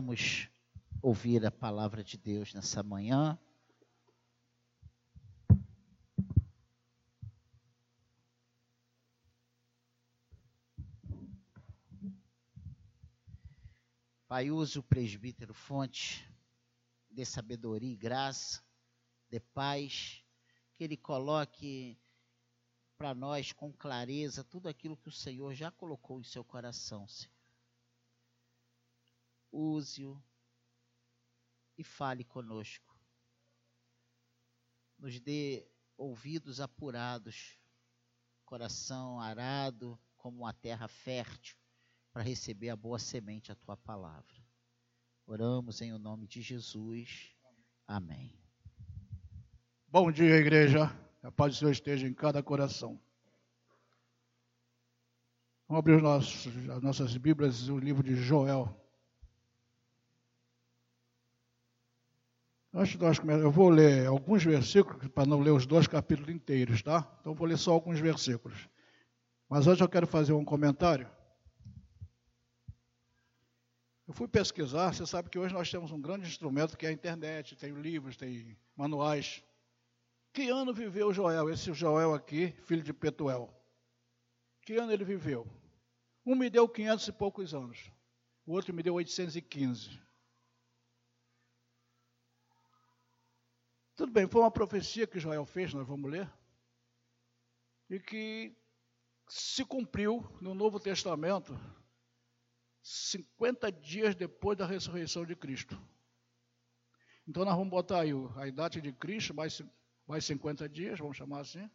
Vamos ouvir a palavra de Deus nessa manhã. Pai, use o presbítero fonte de sabedoria e graça, de paz, que ele coloque para nós com clareza tudo aquilo que o Senhor já colocou em seu coração, Senhor. Use-o e fale conosco. Nos dê ouvidos apurados, coração arado como uma terra fértil para receber a boa semente, a tua palavra. Oramos em o nome de Jesus. Amém. Bom dia, igreja. A paz do Senhor esteja em cada coração. Vamos abrir nossos, as nossas Bíblias, o livro de Joel. Antes de nós eu vou ler alguns versículos, para não ler os dois capítulos inteiros, tá? Então vou ler só alguns versículos. Mas hoje eu quero fazer um comentário. Eu fui pesquisar, você sabe que hoje nós temos um grande instrumento que é a internet, tem livros, tem manuais. Que ano viveu Joel? Esse Joel aqui, filho de Petuel. Que ano ele viveu? Um me deu 500 e poucos anos. O outro me deu 815. Tudo bem, foi uma profecia que Joel fez, nós vamos ler. E que se cumpriu no Novo Testamento 50 dias depois da ressurreição de Cristo. Então nós vamos botar aí a idade de Cristo, mais mais 50 dias, vamos chamar assim.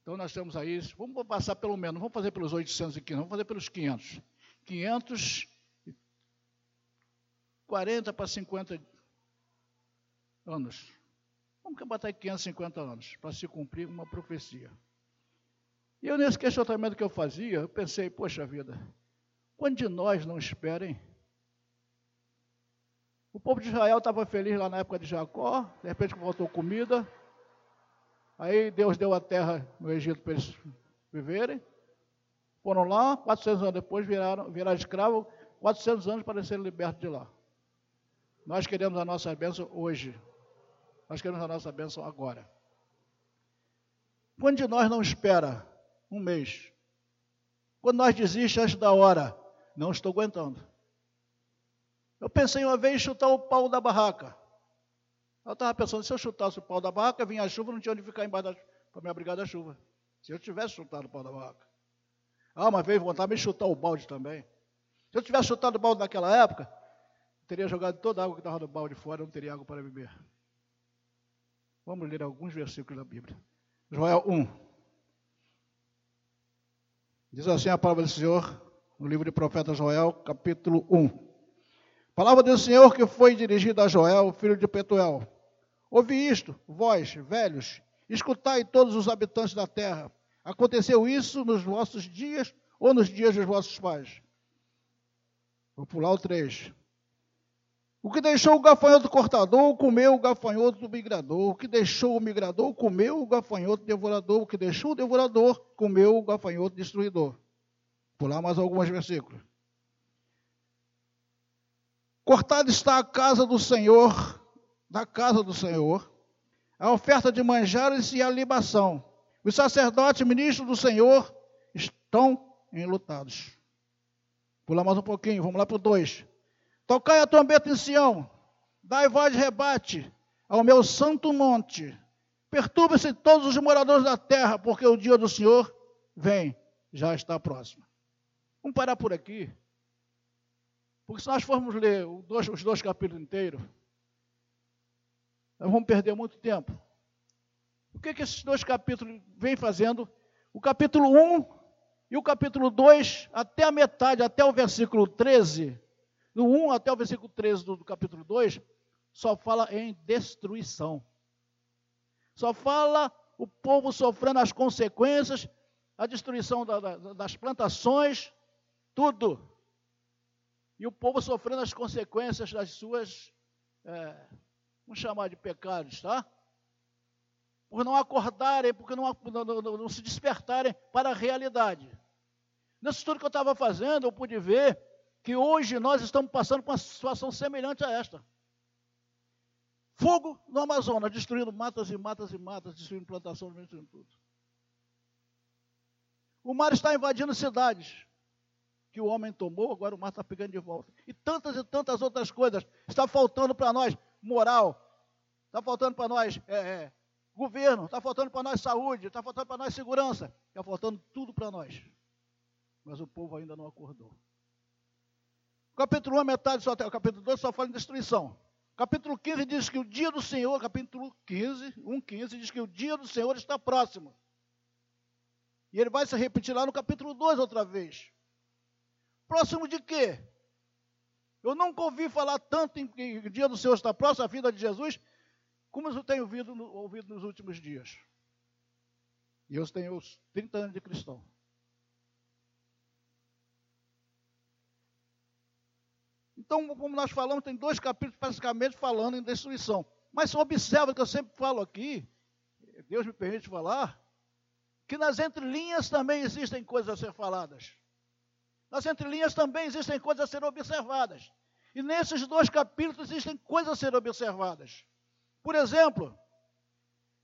Então nós temos aí, vamos passar pelo menos, vamos fazer pelos 815, vamos fazer pelos 500. 540 para 50 anos. Vamos botar aí 550 anos para se cumprir uma profecia. E eu, nesse questionamento que eu fazia, eu pensei, poxa vida, quando de nós não esperem? O povo de Israel estava feliz lá na época de Jacó, de repente faltou comida. Aí Deus deu a terra no Egito para eles viverem. Foram lá, 400 anos depois viraram, viraram escravos, 400 anos para serem libertos de lá. Nós queremos a nossa bênção hoje. Nós queremos a nossa bênção agora. Quando de nós não espera um mês? Quando nós desiste antes da hora? Não estou aguentando. Eu pensei uma vez em chutar o pau da barraca. Eu estava pensando, se eu chutasse o pau da barraca, vinha a chuva, não tinha onde ficar embaixo para me abrigar da chuva. Se eu tivesse chutado o pau da barraca. Ah, mas veio vontade de chutar o balde também. Se eu tivesse chutado o balde naquela época, teria jogado toda a água que estava no balde fora, não teria água para beber. Vamos ler alguns versículos da Bíblia. Joel 1. Diz assim a palavra do Senhor, no livro de profeta Joel, capítulo 1. Palavra do Senhor que foi dirigida a Joel, filho de Petuel. Ouvi isto, vós, velhos, escutai todos os habitantes da terra. Aconteceu isso nos vossos dias ou nos dias dos vossos pais? Vou pular o 3. O que deixou o gafanhoto cortador, comeu o gafanhoto do migrador. O que deixou o migrador, comeu o gafanhoto devorador. O que deixou o devorador, comeu o gafanhoto destruidor. Pular mais alguns versículos. Cortada está a casa do Senhor, da casa do Senhor, a oferta de manjares e a libação. Os sacerdotes, ministros do Senhor, estão enlutados. Pula mais um pouquinho, vamos lá para o 2. Tocai a trombeta em Sião, dai voz de rebate ao meu santo monte. Perturbe-se todos os moradores da terra, porque o dia do Senhor vem, já está próximo. Vamos parar por aqui. Porque se nós formos ler os dois capítulos inteiros, nós vamos perder muito tempo. O que, que esses dois capítulos vêm fazendo? O capítulo 1 e o capítulo 2, até a metade, até o versículo 13, do 1 até o versículo 13 do, do capítulo 2, só fala em destruição. Só fala o povo sofrendo as consequências, a destruição da, da, das plantações, tudo e o povo sofrendo as consequências das suas, é, vamos chamar de pecados, tá? Por não acordarem, porque não, não, não, não se despertarem para a realidade. Nesse estudo que eu estava fazendo, eu pude ver que hoje nós estamos passando por uma situação semelhante a esta. Fogo no Amazonas, destruindo matas e matas e matas, destruindo plantações, destruindo tudo. O mar está invadindo cidades que o homem tomou, agora o mar está pegando de volta. E tantas e tantas outras coisas. Está faltando para nós moral, está faltando para nós é, é, governo, está faltando para nós saúde, está faltando para nós segurança, está faltando tudo para nós. Mas o povo ainda não acordou. Capítulo 1 é metade só, o capítulo 2 só fala em destruição. Capítulo 15 diz que o dia do Senhor, capítulo 15, 1, 15, diz que o dia do Senhor está próximo. E ele vai se repetir lá no capítulo 2 outra vez. Próximo de quê? Eu nunca ouvi falar tanto em que o dia do Senhor está próximo, a vida de Jesus, como eu tenho ouvido, ouvido nos últimos dias. E eu tenho os 30 anos de cristão. Então, como nós falamos, tem dois capítulos basicamente falando em destruição. Mas observa que eu sempre falo aqui, Deus me permite falar, que nas entrelinhas também existem coisas a ser faladas. Nas entrelinhas também existem coisas a ser observadas. E nesses dois capítulos existem coisas a ser observadas. Por exemplo,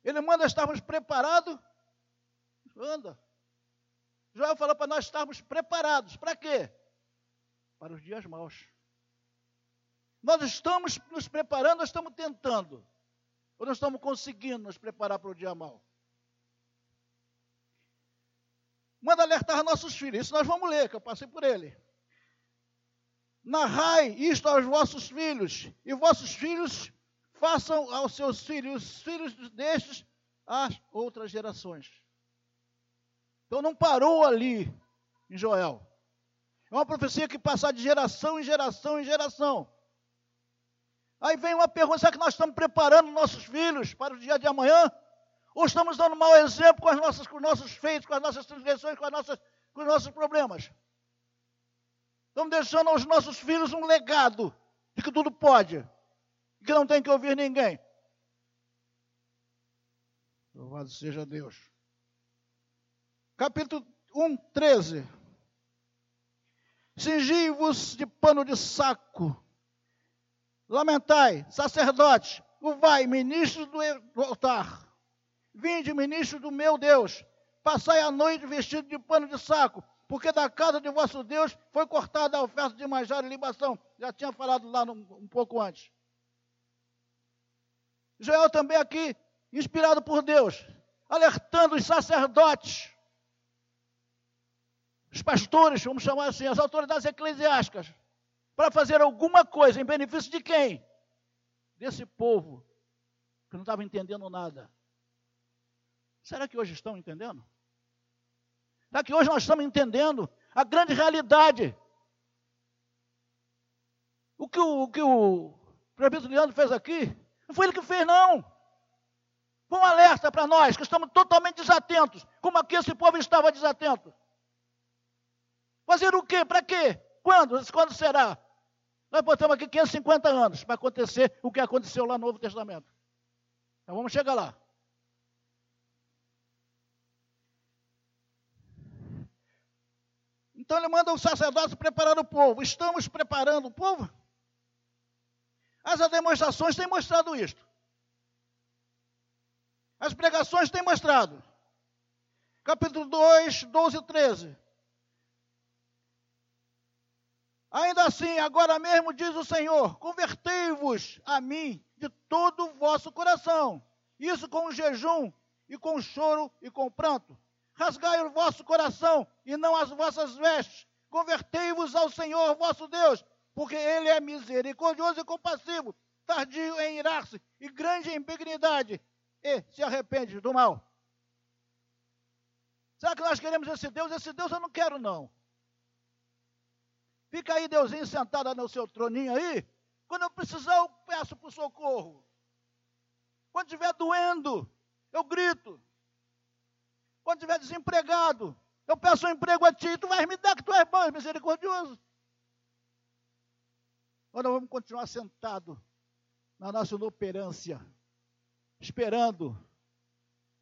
ele manda estarmos preparados. Anda. Joel falou para nós estarmos preparados. Para quê? Para os dias maus. Nós estamos nos preparando, nós estamos tentando. Ou nós estamos conseguindo nos preparar para o dia mau? Manda alertar nossos filhos. Isso nós vamos ler, que eu passei por ele. Narrai isto aos vossos filhos, e vossos filhos façam aos seus filhos, os filhos destes, às outras gerações. Então não parou ali em Joel. É uma profecia que passa de geração em geração em geração. Aí vem uma pergunta: será que nós estamos preparando nossos filhos para o dia de amanhã? Ou estamos dando mau exemplo com, as nossas, com os nossos feitos, com as nossas transgressões, com, as nossas, com os nossos problemas? Estamos deixando aos nossos filhos um legado de que tudo pode, que não tem que ouvir ninguém. Louvado seja Deus. Capítulo 1, 13. Cingi-vos de pano de saco Lamentai, sacerdotes, vai, ministros do altar. Vinde, ministro do meu Deus, passai a noite vestido de pano de saco, porque da casa de vosso Deus foi cortada a oferta de manjar e libação. Já tinha falado lá um pouco antes. Joel também aqui, inspirado por Deus, alertando os sacerdotes, os pastores, vamos chamar assim, as autoridades eclesiásticas, para fazer alguma coisa em benefício de quem? Desse povo que não estava entendendo nada. Será que hoje estão entendendo? Será que hoje nós estamos entendendo a grande realidade? O que o, o, que o prefeito Leandro fez aqui, não foi ele que fez, não. Foi um alerta para nós que estamos totalmente desatentos, como aqui esse povo estava desatento. Fazer o quê? Para quê? Quando? Quando será? Nós botamos aqui 550 anos para acontecer o que aconteceu lá no Novo Testamento. Então vamos chegar lá. Então ele manda o sacerdote preparar o povo. Estamos preparando o povo? As demonstrações têm mostrado isto. As pregações têm mostrado. Capítulo 2, 12 e 13. Ainda assim, agora mesmo diz o Senhor: convertei-vos a mim de todo o vosso coração. Isso com jejum, e com choro e com pranto. Rasgai o vosso coração e não as vossas vestes. Convertei-vos ao Senhor vosso Deus, porque Ele é misericordioso e compassivo, tardio em irar-se e grande em benignidade, e se arrepende do mal. Será que nós queremos esse Deus? Esse Deus eu não quero, não. Fica aí, Deusinho, sentado no seu troninho aí. Quando eu precisar, eu peço por socorro. Quando estiver doendo, eu grito. Quando estiver desempregado, eu peço um emprego a ti. Tu vais me dar que tu és bom misericordioso. Agora vamos continuar sentado na nossa inoperância, esperando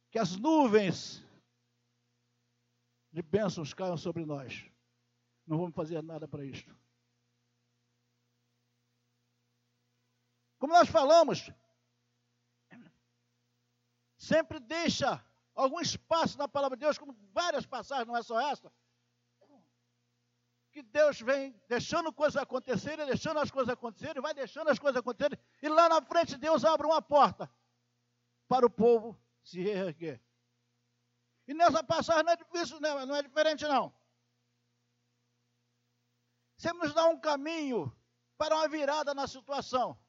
que as nuvens de bênçãos caiam sobre nós. Não vamos fazer nada para isto. Como nós falamos, sempre deixa algum espaço na palavra de Deus, como várias passagens, não é só essa. Que Deus vem deixando coisas acontecerem, deixando as coisas acontecerem, vai deixando as coisas acontecerem, e lá na frente Deus abre uma porta para o povo se erguer. E nessa passagem não é difícil, né? não é diferente, não. Sempre nos dá um caminho para uma virada na situação.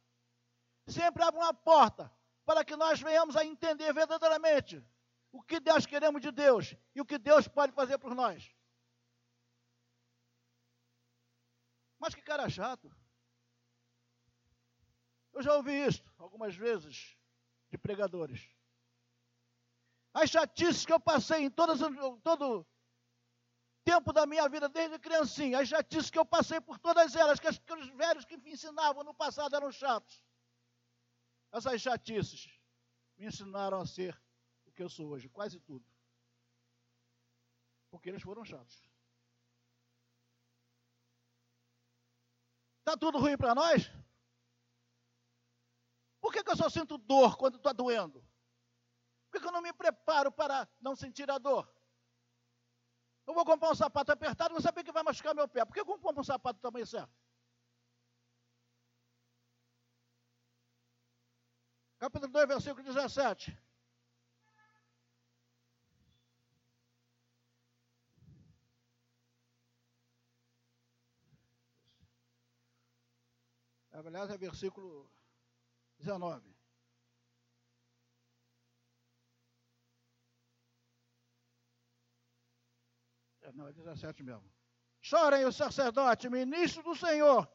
Sempre abre uma porta para que nós venhamos a entender verdadeiramente o que nós queremos de Deus e o que Deus pode fazer por nós. Mas que cara chato. Eu já ouvi isso algumas vezes de pregadores. As chatices que eu passei em todas, todo tempo da minha vida, desde criancinha, as chatices que eu passei por todas elas, que aqueles velhos que me ensinavam no passado eram chatos. Essas chatices me ensinaram a ser o que eu sou hoje, quase tudo. Porque eles foram chatos. Está tudo ruim para nós? Por que, que, eu só sinto dor quando está doendo? Por que, que eu não me preparo para não sentir a dor? Eu vou comprar um sapato apertado não saber que vai machucar meu pé. Por que eu compro um sapato do tamanho certo? Capítulo 2, versículo 17. Aliás, é versículo 19. Não, é 17 mesmo. Chorem o sacerdote, ministro do Senhor,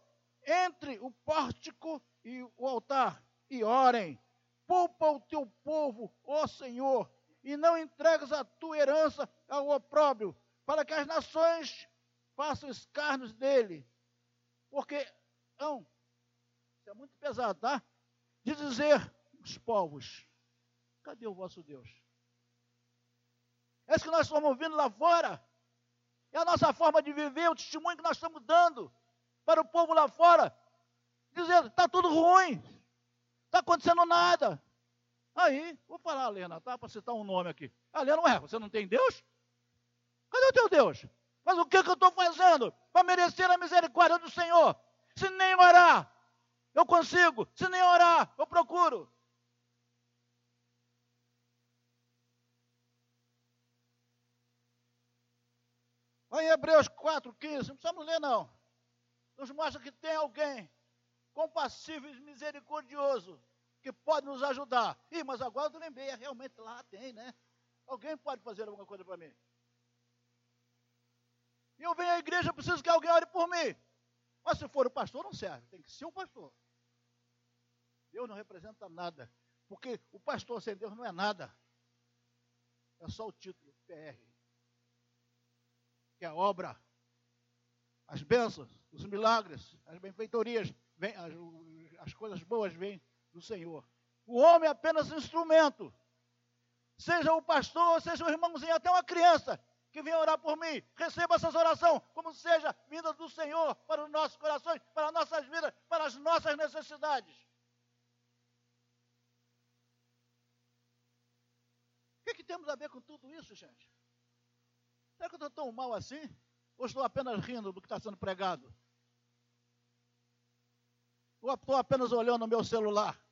entre o pórtico e o altar, e orem. Poupa o teu povo, ó Senhor, e não entregues a tua herança ao opróbrio, para que as nações façam escarnos dele. Porque, não, isso é muito pesado, tá? De dizer os povos, cadê o vosso Deus? É isso que nós estamos ouvindo lá fora. É a nossa forma de viver, o testemunho que nós estamos dando para o povo lá fora. Dizendo, está tudo ruim, está acontecendo nada. Aí, vou falar a Lena, tá? Para citar um nome aqui. A Lena, ué, você não tem Deus? Cadê o teu Deus? Mas o que, que eu estou fazendo para merecer a misericórdia do Senhor? Se nem orar, eu consigo. Se nem orar, eu procuro. Lá em Hebreus 4, 15, não precisamos ler não. Nos mostra que tem alguém compassivo e misericordioso que pode nos ajudar. Ih, mas agora eu lembrei, é realmente lá tem, né? Alguém pode fazer alguma coisa para mim. E eu venho à igreja, preciso que alguém ore por mim. Mas se for o pastor, não serve. Tem que ser o pastor. Deus não representa nada. Porque o pastor sem Deus não é nada. É só o título, PR. Que é a obra, as bênçãos, os milagres, as benfeitorias, vem, as, as coisas boas vêm do Senhor. O homem é apenas instrumento. Seja o pastor, seja o irmãozinho, até uma criança que vem orar por mim, receba essas orações, como seja vinda do Senhor para os nossos corações, para as nossas vidas, para as nossas necessidades. O que, que temos a ver com tudo isso, gente? Será que eu estou tão mal assim? Ou estou apenas rindo do que está sendo pregado? Ou estou apenas olhando o meu celular?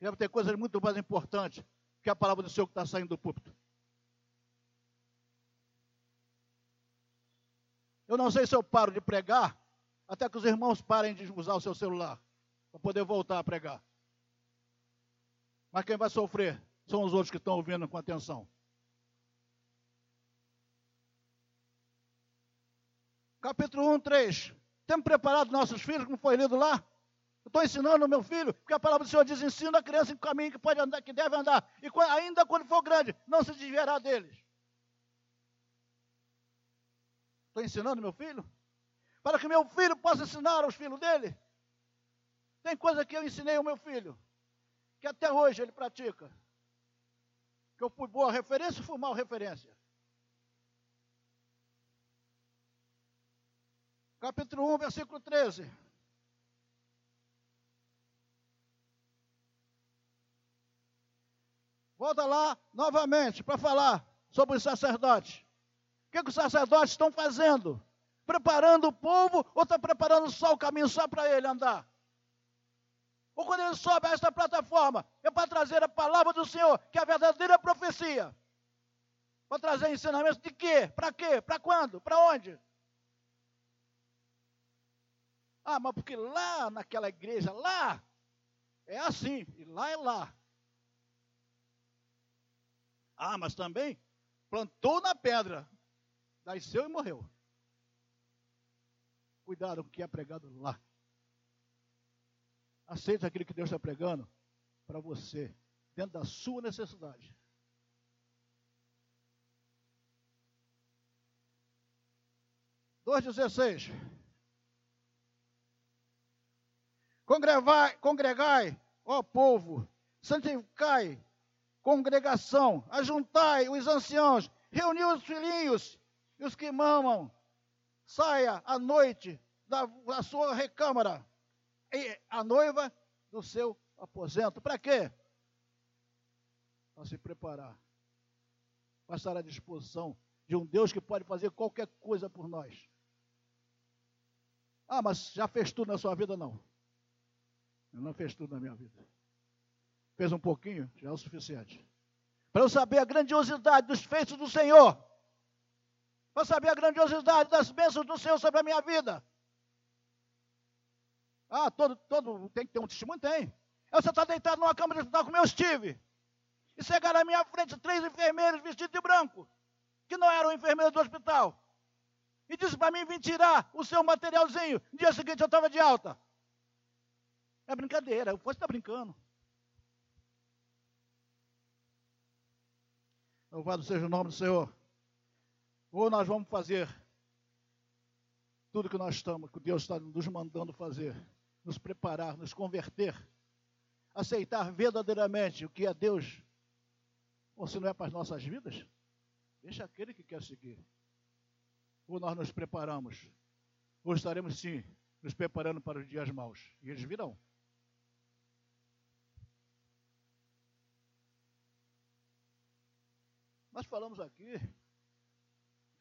Deve ter coisas muito mais importantes que a palavra do Senhor que está saindo do púlpito. Eu não sei se eu paro de pregar até que os irmãos parem de usar o seu celular para poder voltar a pregar. Mas quem vai sofrer são os outros que estão ouvindo com atenção. Capítulo 1, 3. Temos preparado nossos filhos, como foi lido lá? Estou ensinando o meu filho, porque a palavra do Senhor diz: ensina a criança em caminho que pode andar, que deve andar. E ainda quando for grande, não se desviará deles. Estou ensinando meu filho? Para que meu filho possa ensinar aos filhos dele. Tem coisa que eu ensinei ao meu filho, que até hoje ele pratica. Que eu fui boa referência ou fui mal referência? capítulo 1, versículo 13. Volta lá novamente para falar sobre os sacerdotes. O que, que os sacerdotes estão fazendo? Preparando o povo ou está preparando só o caminho só para ele andar? Ou quando ele sobe a esta plataforma, é para trazer a palavra do Senhor, que é a verdadeira profecia. Para trazer ensinamentos de quê? Para quê? Para quando? Para onde? Ah, mas porque lá naquela igreja, lá, é assim, e lá é lá. Ah, mas também plantou na pedra, nasceu e morreu. Cuidado com o que é pregado lá. Aceita aquilo que Deus está pregando para você, dentro da sua necessidade. Dois dezesseis. Congregai, congregai, ó povo, santificai, congregação, ajuntai os anciãos, reuni os filhinhos e os que mamam, saia à noite da, da sua recâmara, e a noiva do seu aposento. Para quê? Para se preparar, para estar à disposição de um Deus que pode fazer qualquer coisa por nós. Ah, mas já fez tudo na sua vida? Não. Ele não fez tudo na minha vida. Fez um pouquinho, já é o suficiente. Para eu saber a grandiosidade dos feitos do Senhor. Para saber a grandiosidade das bênçãos do Senhor sobre a minha vida. Ah, todo, todo tem que ter um testemunho? Tem. Você está deitado numa cama de hospital como eu estive. E chegaram à minha frente três enfermeiros vestidos de branco, que não eram enfermeiros do hospital. E disse para mim vir tirar o seu materialzinho. No dia seguinte eu estava de alta. É brincadeira, você está brincando. Louvado seja o nome do Senhor. Ou nós vamos fazer tudo que nós estamos, que Deus está nos mandando fazer, nos preparar, nos converter, aceitar verdadeiramente o que é Deus, ou se não é para as nossas vidas, deixa aquele que quer seguir. Ou nós nos preparamos, ou estaremos sim nos preparando para os dias maus, e eles virão. Nós falamos aqui,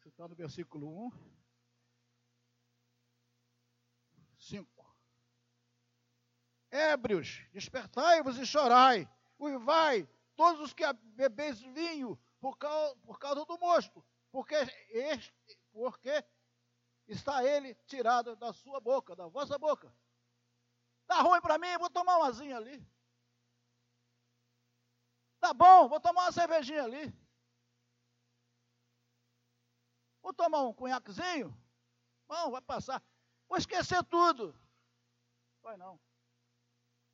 está no versículo 1, 5. Ébrios, despertai-vos e chorai, uivai, todos os que bebeis vinho, por causa, por causa do mosto, porque, este, porque está ele tirado da sua boca, da vossa boca. Está ruim para mim, vou tomar uma asinha ali. Tá bom, vou tomar uma cervejinha ali. Vou tomar um cunhaquezinho? Bom, vai passar. Vou esquecer tudo. Vai não.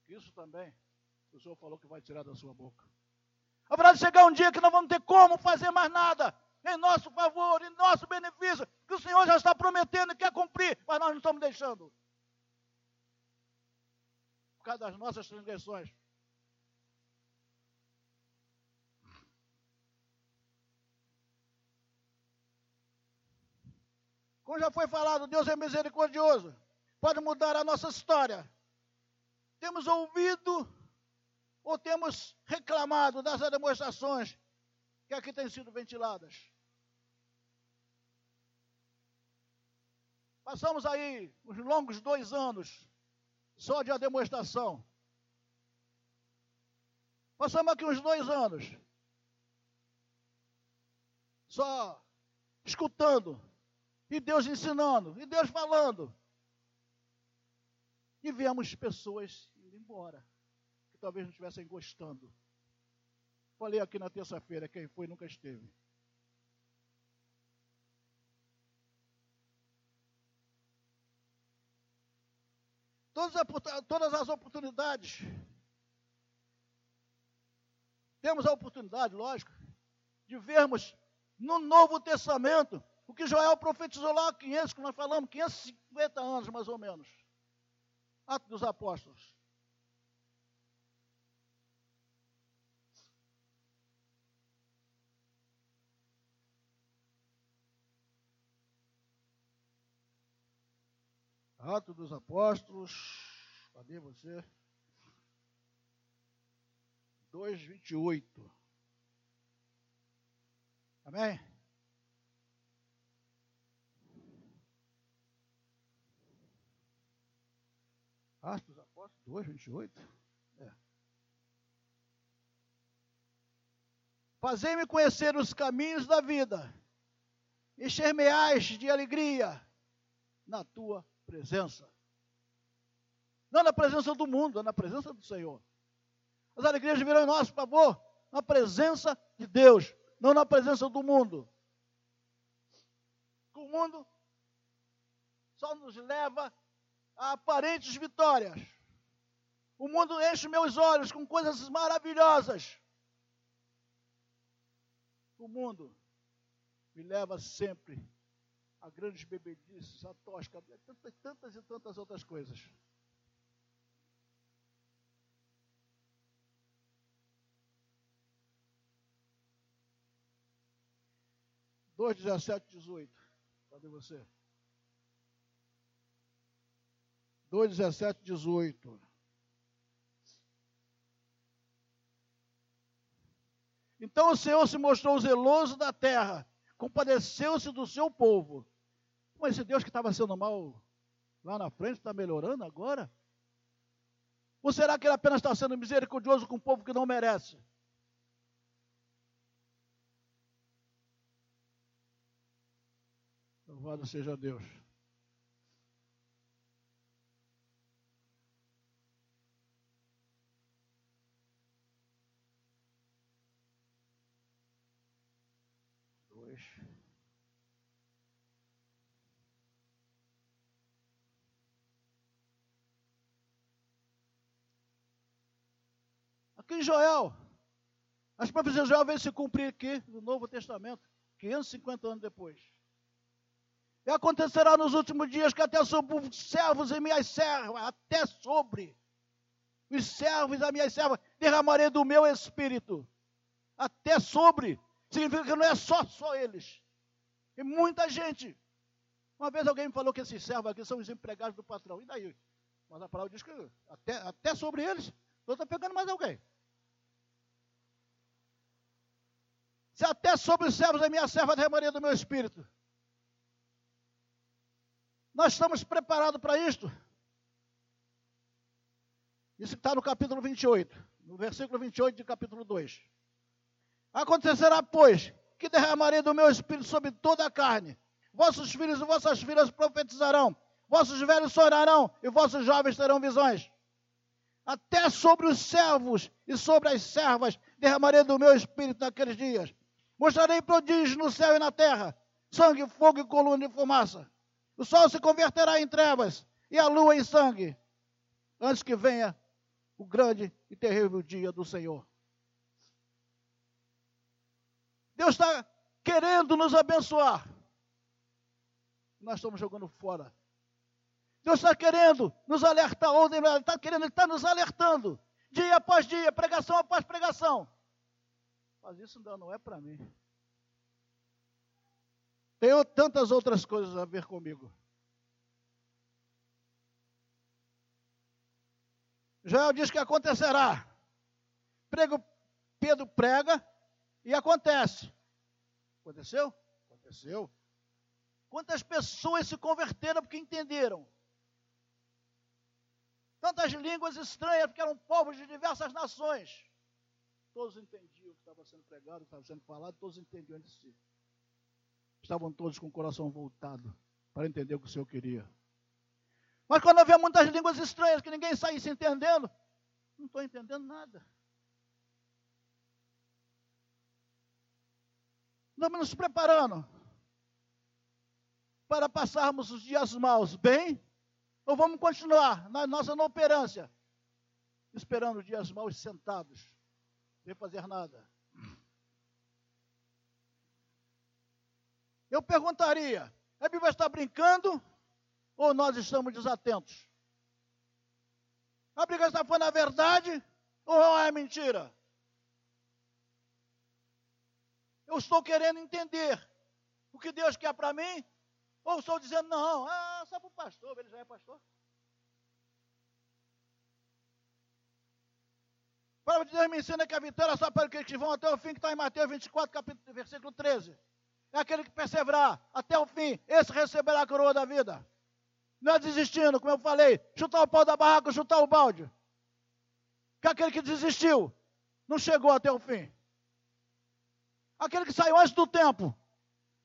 Isso também, o Senhor falou que vai tirar da sua boca. Haverá chegar um dia que não vamos ter como fazer mais nada em nosso favor, em nosso benefício, que o Senhor já está prometendo e quer cumprir, mas nós não estamos deixando. Por causa das nossas transgressões. Como já foi falado, Deus é misericordioso. Pode mudar a nossa história. Temos ouvido ou temos reclamado das demonstrações que aqui têm sido ventiladas. Passamos aí os longos dois anos só de a demonstração. Passamos aqui uns dois anos só escutando e Deus ensinando, e Deus falando. E vemos pessoas indo embora, que talvez não estivessem gostando. Falei aqui na terça-feira, quem foi nunca esteve. Todas, as oportunidades. Temos a oportunidade, lógico, de vermos no Novo Testamento o que Joel profetizou lá 500, que nós falamos, 550 anos mais ou menos. Atos dos Apóstolos. Atos dos Apóstolos. Cadê você? 2,28. Amém? Atos dos Apóstolos 2, 28. É. Fazei-me conhecer os caminhos da vida, encher-me-ás de alegria na tua presença. Não na presença do mundo, é na presença do Senhor. As alegrias virão em nosso favor, na presença de Deus, não na presença do mundo. O mundo só nos leva a aparentes vitórias. O mundo enche meus olhos com coisas maravilhosas. O mundo me leva sempre a grandes bebedices, a tosca, tantas, tantas e tantas outras coisas. Dois, dezessete, dezoito. Cadê você? 2, 17, 18. Então o Senhor se mostrou zeloso da terra, compadeceu-se do seu povo. Mas esse Deus que estava sendo mal lá na frente está melhorando agora? Ou será que ele apenas está sendo misericordioso com o povo que não merece? Louvado seja Deus. Aqui em Joel, as profecias de Joel vêm se cumprir aqui no Novo Testamento, 550 anos depois. E acontecerá nos últimos dias que até sobre os servos e minhas servas, até sobre os servos e as minhas servas, derramarei do meu espírito. Até sobre. Significa que não é só, só eles. E muita gente. Uma vez alguém me falou que esses servos aqui são os empregados do patrão. E daí? Mas a palavra diz que até, até sobre eles, eu estou pegando mais alguém. Se até sobre os servos da minha serva derramaria do meu espírito. Nós estamos preparados para isto? Isso está no capítulo 28, no versículo 28 de capítulo 2. Acontecerá, pois, que derramarei do meu espírito sobre toda a carne. Vossos filhos e vossas filhas profetizarão, vossos velhos sonarão e vossos jovens terão visões. Até sobre os servos e sobre as servas derramarei do meu espírito naqueles dias. Mostrarei prodígios no céu e na terra: sangue, fogo e coluna de fumaça. O sol se converterá em trevas e a lua em sangue, antes que venha o grande e terrível dia do Senhor. Deus está querendo nos abençoar. Nós estamos jogando fora. Deus está querendo nos alertar, ou Ele está querendo, Ele está nos alertando, dia após dia, pregação após pregação. Mas isso ainda não é para mim. Tem tantas outras coisas a ver comigo. Joel diz que acontecerá. Pedro prega, e acontece. Aconteceu? Aconteceu. Quantas pessoas se converteram porque entenderam? Tantas línguas estranhas, porque eram povos de diversas nações. Todos entendiam o que estava sendo pregado, o que estava sendo falado, todos entendiam de si. Estavam todos com o coração voltado para entender o que o Senhor queria. Mas quando havia muitas línguas estranhas que ninguém saísse entendendo, não estou entendendo nada. Estamos nos preparando para passarmos os dias maus bem, ou vamos continuar na nossa inoperância, esperando os dias maus sentados, sem fazer nada? Eu perguntaria: a Bíblia está brincando ou nós estamos desatentos? A Bíblia está falando a verdade ou é mentira? Eu estou querendo entender o que Deus quer para mim? Ou estou dizendo, não, ah, só para o pastor, ele já é pastor. palavra de Deus me ensina que a vitória é só para aqueles que vão até o fim, que está em Mateus 24, capítulo, versículo 13. É aquele que perseverar até o fim, esse receberá a coroa da vida. Não é desistindo, como eu falei, chutar o pau da barraca, chutar o balde. Que aquele que desistiu não chegou até o fim. Aquele que saiu antes do tempo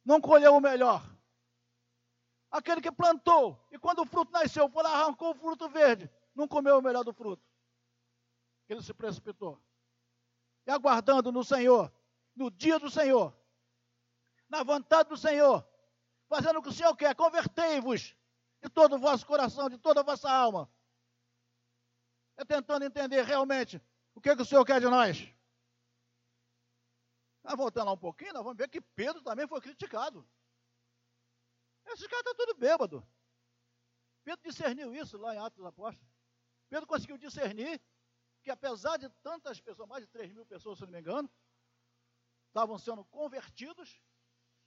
não colheu o melhor. Aquele que plantou e quando o fruto nasceu, foi lá, arrancou o fruto verde, não comeu o melhor do fruto. Ele se precipitou. E aguardando no Senhor, no dia do Senhor, na vontade do Senhor, fazendo o que o Senhor quer, convertei-vos de todo o vosso coração, de toda a vossa alma. É tentando entender realmente o que, que o Senhor quer de nós. Mas voltando lá um pouquinho, nós vamos ver que Pedro também foi criticado. Esses caras estão tudo bêbado. Pedro discerniu isso lá em Atos Apóstolos. Pedro conseguiu discernir que apesar de tantas pessoas, mais de 3 mil pessoas, se não me engano, estavam sendo convertidos,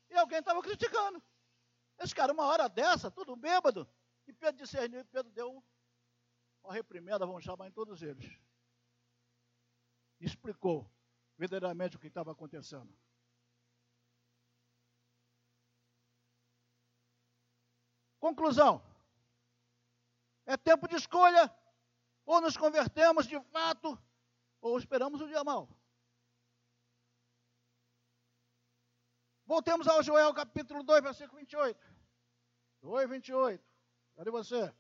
e alguém estava criticando. Esse cara, uma hora dessa, tudo bêbado, e Pedro discerniu, e Pedro deu uma reprimenda, vamos chamar em todos eles. Explicou verdadeiramente o que estava acontecendo. Conclusão. É tempo de escolha. Ou nos convertemos de fato, ou esperamos o dia mau. Voltemos ao Joel capítulo 2, versículo 28. 2, 28. Cadê você?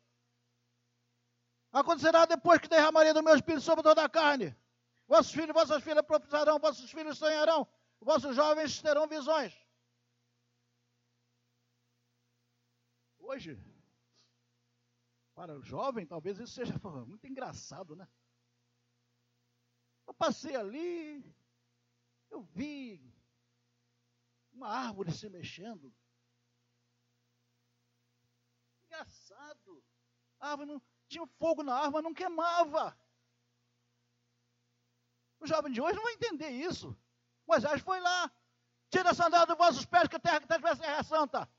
Acontecerá depois que derramarei do meu espírito sobre toda a carne. Vossos filhos vossas filhas profetizarão, vossos filhos sonharão, vossos jovens terão visões. Hoje, para o jovem, talvez isso seja muito engraçado, né? Eu passei ali, eu vi uma árvore se mexendo. Engraçado. A árvore não tinha fogo na árvore, não queimava. O jovem de hoje não vai entender isso. Moisés foi lá. Tira a sandália dos vossos pés, que a terra que está de terra é santa.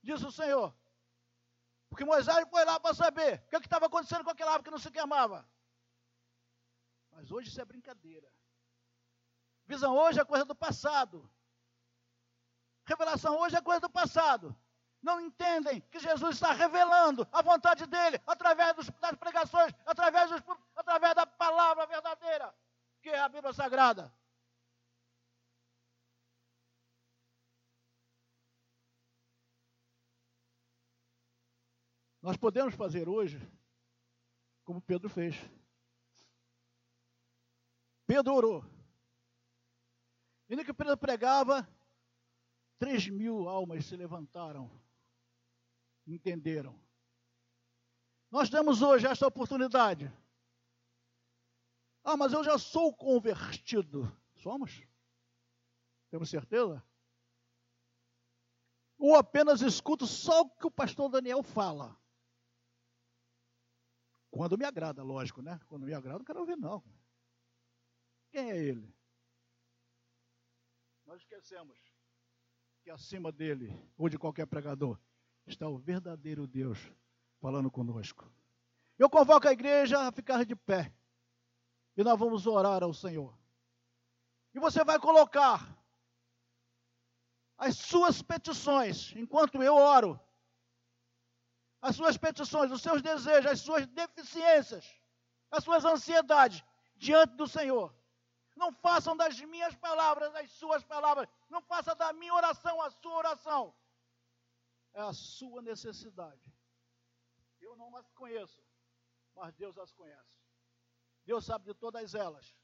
Disse o Senhor. Porque Moisés foi lá para saber o que estava acontecendo com aquela árvore que não se queimava. Mas hoje isso é brincadeira. Visão hoje é coisa do passado. Revelação hoje é coisa do passado. Não entendem que Jesus está revelando a vontade dele através das pregações, através da palavra verdadeira, Sagrada. Nós podemos fazer hoje como Pedro fez. Pedro orou. No que Pedro pregava, três mil almas se levantaram, entenderam. Nós temos hoje esta oportunidade. Ah, mas eu já sou convertido. Somos? Temos certeza? Ou apenas escuto só o que o pastor Daniel fala? Quando me agrada, lógico, né? Quando me agrada, não quero ouvir, não. Quem é ele? Nós esquecemos que acima dele, ou de qualquer pregador, está o verdadeiro Deus falando conosco. Eu convoco a igreja a ficar de pé. E nós vamos orar ao Senhor. E você vai colocar as suas petições, enquanto eu oro, as suas petições, os seus desejos, as suas deficiências, as suas ansiedades diante do Senhor. Não façam das minhas palavras as suas palavras. Não faça da minha oração a sua oração. É a sua necessidade. Eu não as conheço, mas Deus as conhece. Deus sabe de todas elas.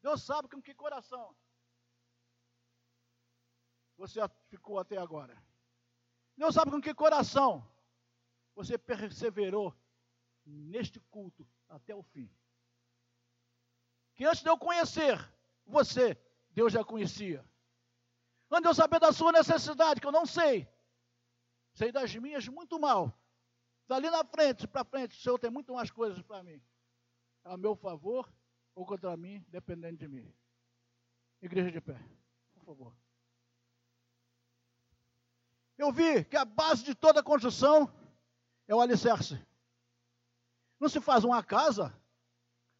Deus sabe com que coração você ficou até agora. Deus sabe com que coração você perseverou neste culto até o fim. Que antes de eu conhecer você, Deus já conhecia. Antes de eu saber da sua necessidade, que eu não sei, sei das minhas muito mal. Dali na frente, para frente, o Senhor tem muito mais coisas para mim. A meu favor ou contra mim, dependendo de mim. Igreja de pé, por favor. Eu vi que a base de toda construção é o alicerce. Não se faz uma casa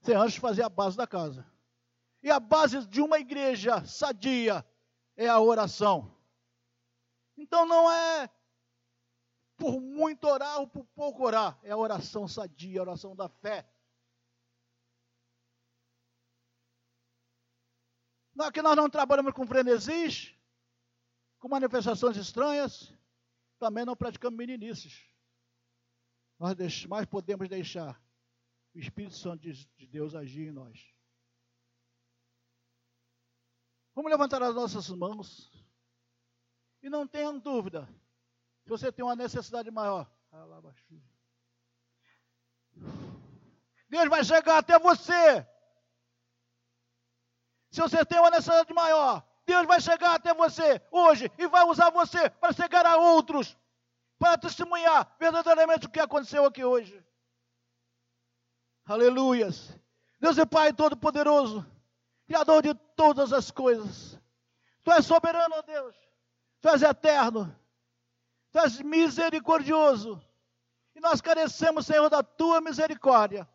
Você antes fazer a base da casa. E a base de uma igreja sadia é a oração. Então não é por muito orar ou por pouco orar, é a oração sadia, a oração da fé. Aqui nós não trabalhamos com frenesis, com manifestações estranhas, também não praticamos meninices. Nós mais podemos deixar o Espírito Santo de Deus agir em nós. Vamos levantar as nossas mãos. E não tenham dúvida, se você tem uma necessidade maior, Deus vai chegar até você. Se você tem uma necessidade maior, Deus vai chegar até você hoje e vai usar você para chegar a outros, para testemunhar verdadeiramente o que aconteceu aqui hoje. Aleluias. Deus é Pai Todo-Poderoso, Criador de todas as coisas. Tu és soberano, Deus. Tu és eterno. Tu és misericordioso. E nós carecemos, Senhor, da tua misericórdia.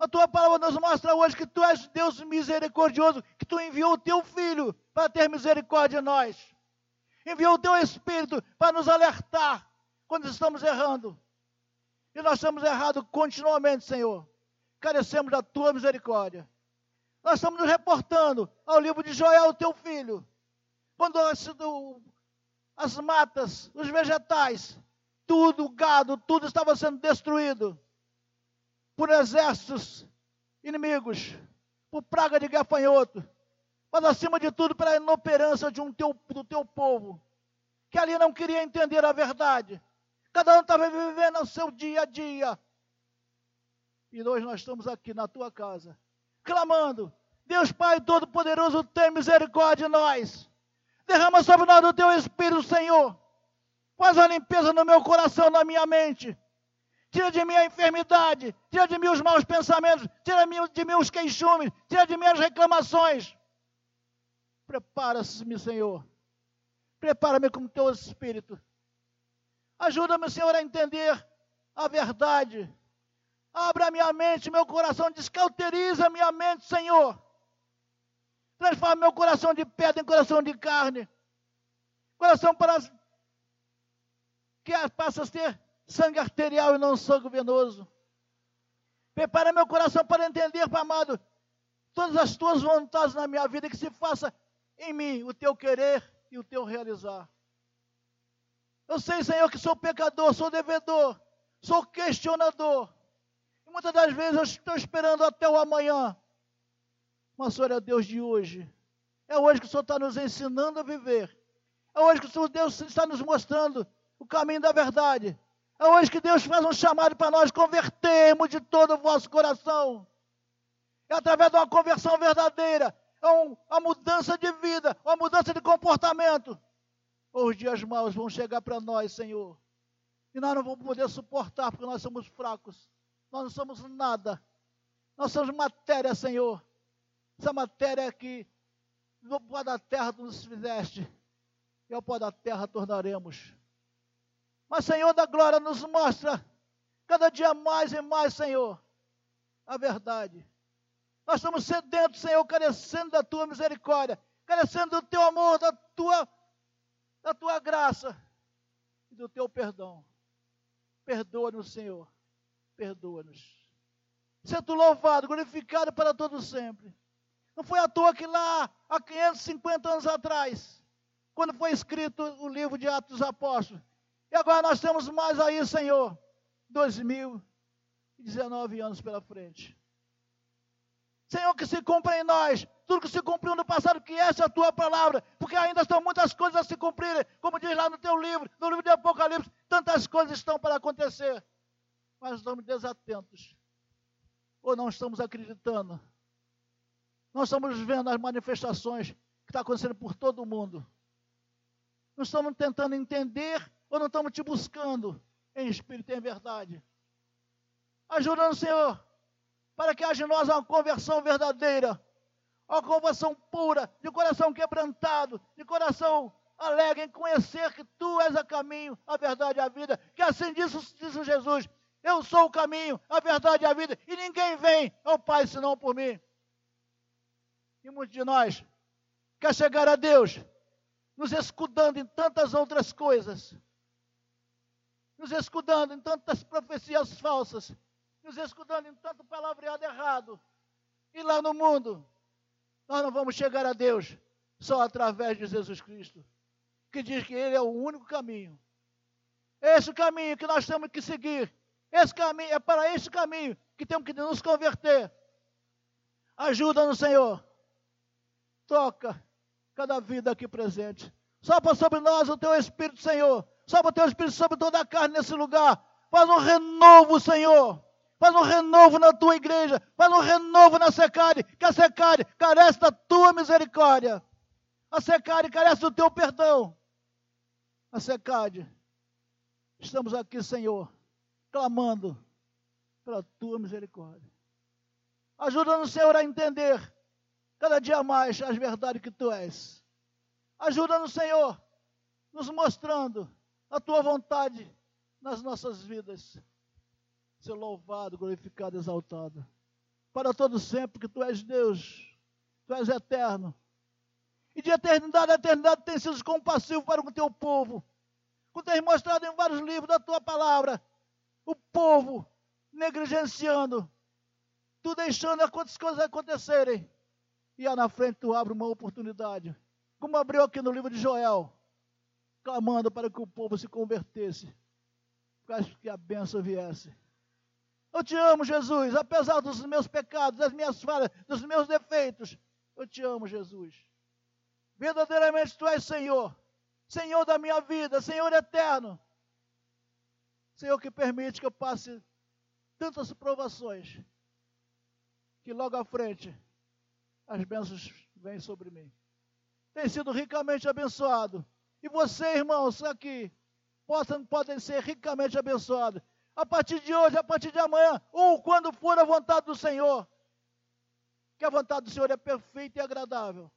A tua palavra nos mostra hoje que tu és Deus misericordioso, que tu enviou o teu filho para ter misericórdia de nós. Enviou o teu espírito para nos alertar quando estamos errando. E nós estamos errados continuamente, Senhor. Carecemos da tua misericórdia. Nós estamos nos reportando ao livro de Joel, teu filho. Quando as matas, os vegetais, tudo, o gado, tudo estava sendo destruído por exércitos inimigos, por praga de gafanhoto, mas acima de tudo pela inoperância de um teu, do teu povo, que ali não queria entender a verdade. Cada um estava vivendo o seu dia a dia. E hoje nós estamos aqui na tua casa, clamando: Deus Pai Todo-Poderoso, tem misericórdia de nós. Derrama sobre nós o teu Espírito, Senhor. Faz a limpeza no meu coração, na minha mente tira de mim a enfermidade, tira de mim os maus pensamentos, tira de mim os queixumes, tira de mim as reclamações. Prepara-me, Senhor. Prepara-me com o teu espírito. Ajuda-me, Senhor, a entender a verdade. Abra minha mente, meu coração, descauteriza minha mente, Senhor. Transforma meu coração de pedra em coração de carne. Coração para que passa a ser sangue arterial e não sangue venoso. Prepara meu coração para entender, amado, todas as tuas vontades na minha vida, que se faça em mim o teu querer e o teu realizar. Eu sei, Senhor, que sou pecador, sou devedor, sou questionador. E muitas das vezes eu estou esperando até o amanhã. Mas Senhor é Deus de hoje. É hoje que o Senhor está nos ensinando a viver. É hoje que o Senhor Deus está nos mostrando o caminho da verdade. É hoje que Deus faz um chamado para nós convertermos de todo o vosso coração. É através de uma conversão verdadeira, é uma mudança de vida, uma mudança de comportamento. Os dias maus vão chegar para nós, Senhor. E nós não vamos poder suportar, porque nós somos fracos. Nós não somos nada. Nós somos matéria, Senhor. Essa matéria que no pó da terra tu nos fizeste. E ao pó da terra tornaremos. Mas, Senhor da glória, nos mostra cada dia mais e mais, Senhor, a verdade. Nós estamos sedentos, Senhor, carecendo da tua misericórdia, carecendo do teu amor, da tua, da tua graça e do teu perdão. Perdoa-nos, Senhor, perdoa-nos. Tu louvado, glorificado para todo sempre. Não foi à toa que lá, há 550 anos atrás, quando foi escrito o livro de Atos dos Apóstolos, e agora nós temos mais aí, Senhor, 2019 anos pela frente. Senhor, que se cumpra em nós tudo que se cumpriu no passado, que essa é a tua palavra, porque ainda estão muitas coisas a se cumprirem, como diz lá no teu livro, no livro de Apocalipse, tantas coisas estão para acontecer, mas estamos desatentos, ou não estamos acreditando, não estamos vendo as manifestações que estão acontecendo por todo o mundo, não estamos tentando entender ou não estamos te buscando em espírito e em verdade? Ajuda-nos, Senhor, para que haja em nós uma conversão verdadeira, uma conversão pura, de coração quebrantado, de coração alegre em conhecer que Tu és o caminho, a verdade e a vida. Que assim disse, disse Jesus, Eu sou o caminho, a verdade e a vida, e ninguém vem ao Pai senão por mim. E muitos de nós quer chegar a Deus, nos escudando em tantas outras coisas, nos escudando em tantas profecias falsas, nos escudando em tanto palavreado errado. E lá no mundo, nós não vamos chegar a Deus só através de Jesus Cristo, que diz que Ele é o único caminho. Esse caminho que nós temos que seguir. Esse caminho, é para esse caminho que temos que nos converter. Ajuda-nos, Senhor. Toca cada vida aqui presente. Sopra sobre nós o teu Espírito, Senhor. Sopra o teu Espírito sobre toda a carne nesse lugar. Faz um renovo, Senhor. Faz um renovo na tua igreja. Faz um renovo na secade. Que a secade carece da tua misericórdia. A secade carece do teu perdão. A secade Estamos aqui, Senhor, clamando pela tua misericórdia. Ajuda-nos, Senhor, a entender cada dia mais as verdades que tu és. Ajuda-nos, Senhor, nos mostrando a tua vontade nas nossas vidas. Ser louvado, glorificado, exaltado. Para todo sempre que tu és Deus, tu és eterno. E de eternidade a eternidade tem sido compassivo para o teu povo como tens mostrado em vários livros da tua palavra, o povo negligenciando, tu deixando as coisas acontecerem, e lá na frente tu abre uma oportunidade, como abriu aqui no livro de Joel, clamando para que o povo se convertesse, para que a bênção viesse. Eu te amo, Jesus, apesar dos meus pecados, das minhas falhas, dos meus defeitos. Eu te amo, Jesus. Verdadeiramente tu és Senhor. Senhor da minha vida, Senhor eterno. Senhor que permite que eu passe tantas provações, que logo à frente as bênçãos vêm sobre mim. Tem sido ricamente abençoado. E você, irmãos, aqui, possam, podem ser ricamente abençoados. A partir de hoje, a partir de amanhã, ou quando for a vontade do Senhor. Que a vontade do Senhor é perfeita e agradável.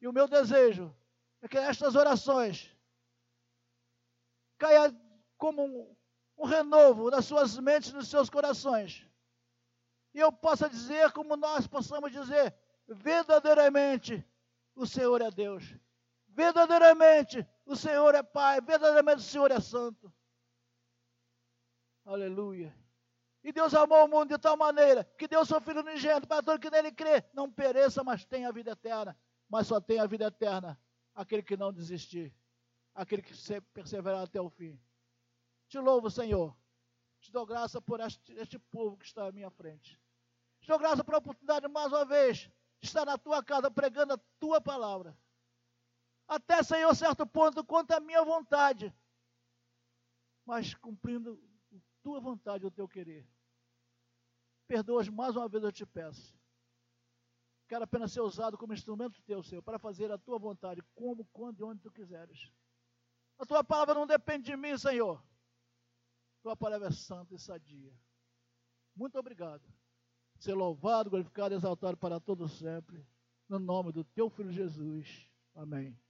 E o meu desejo é que estas orações caia como um, um renovo nas suas mentes nos seus corações. E eu possa dizer, como nós possamos dizer, verdadeiramente o Senhor é Deus. Verdadeiramente o Senhor é Pai. Verdadeiramente o Senhor é Santo. Aleluia. E Deus amou o mundo de tal maneira que deu seu Filho unigênito para todo que nele crê, não pereça, mas tenha a vida eterna. Mas só tem a vida eterna aquele que não desistir, aquele que perseverar até o fim. Te louvo, Senhor. Te dou graça por este, este povo que está à minha frente. Te dou graça por a oportunidade, mais uma vez, de estar na tua casa pregando a tua palavra. Até, Senhor, certo ponto, quanto à minha vontade, mas cumprindo a tua vontade, o teu querer. Perdoas mais uma vez, eu te peço. Quero apenas ser usado como instrumento teu, Senhor, para fazer a tua vontade, como, quando e onde tu quiseres. A tua palavra não depende de mim, Senhor. Tua palavra é santa e sadia. Muito obrigado. Ser louvado, glorificado e exaltado para todos sempre. No nome do teu filho Jesus. Amém.